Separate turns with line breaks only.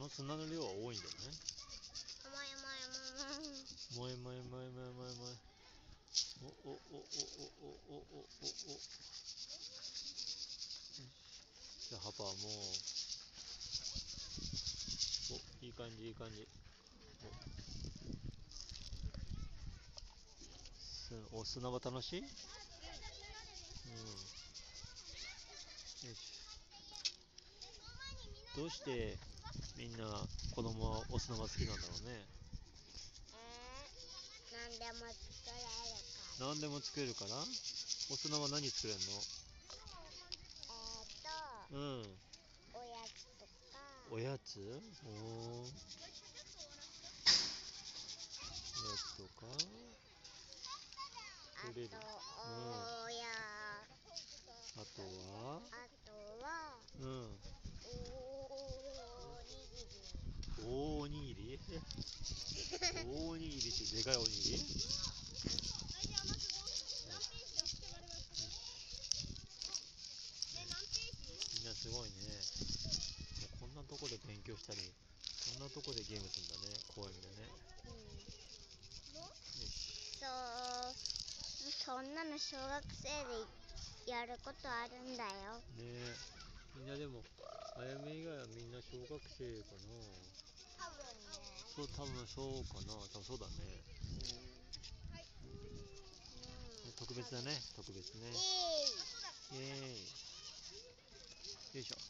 の砂の量は多いんじゃない
もえもえもえも
もえもえもえおおおおおおおおおお。じゃあハパはもうおいい感じいい感じ。お砂場楽しい？うん。よし。どうしてみんな子供はお砂場好きなんだろうね。
えー、なんでも作れるから。
何でも作れるから？お砂場何作れんの？
えーと
うん。
おやつとか。
おやつ？おー。おやつとか？
あと
作れる。
おやおにぎり
大おにぎりってでかいおにぎりみんなすごいねこんなとこで勉強したりこんなとこでゲームするんだね。公園でね
うんそうそんなの小学生でやることあるんだよ
ね。みんなでもあやめ以外はみんな小学生かな。そう多分そうかな。多分そうだね。特別だね特別ね。
イエーイ。
イエーイ。よいしょ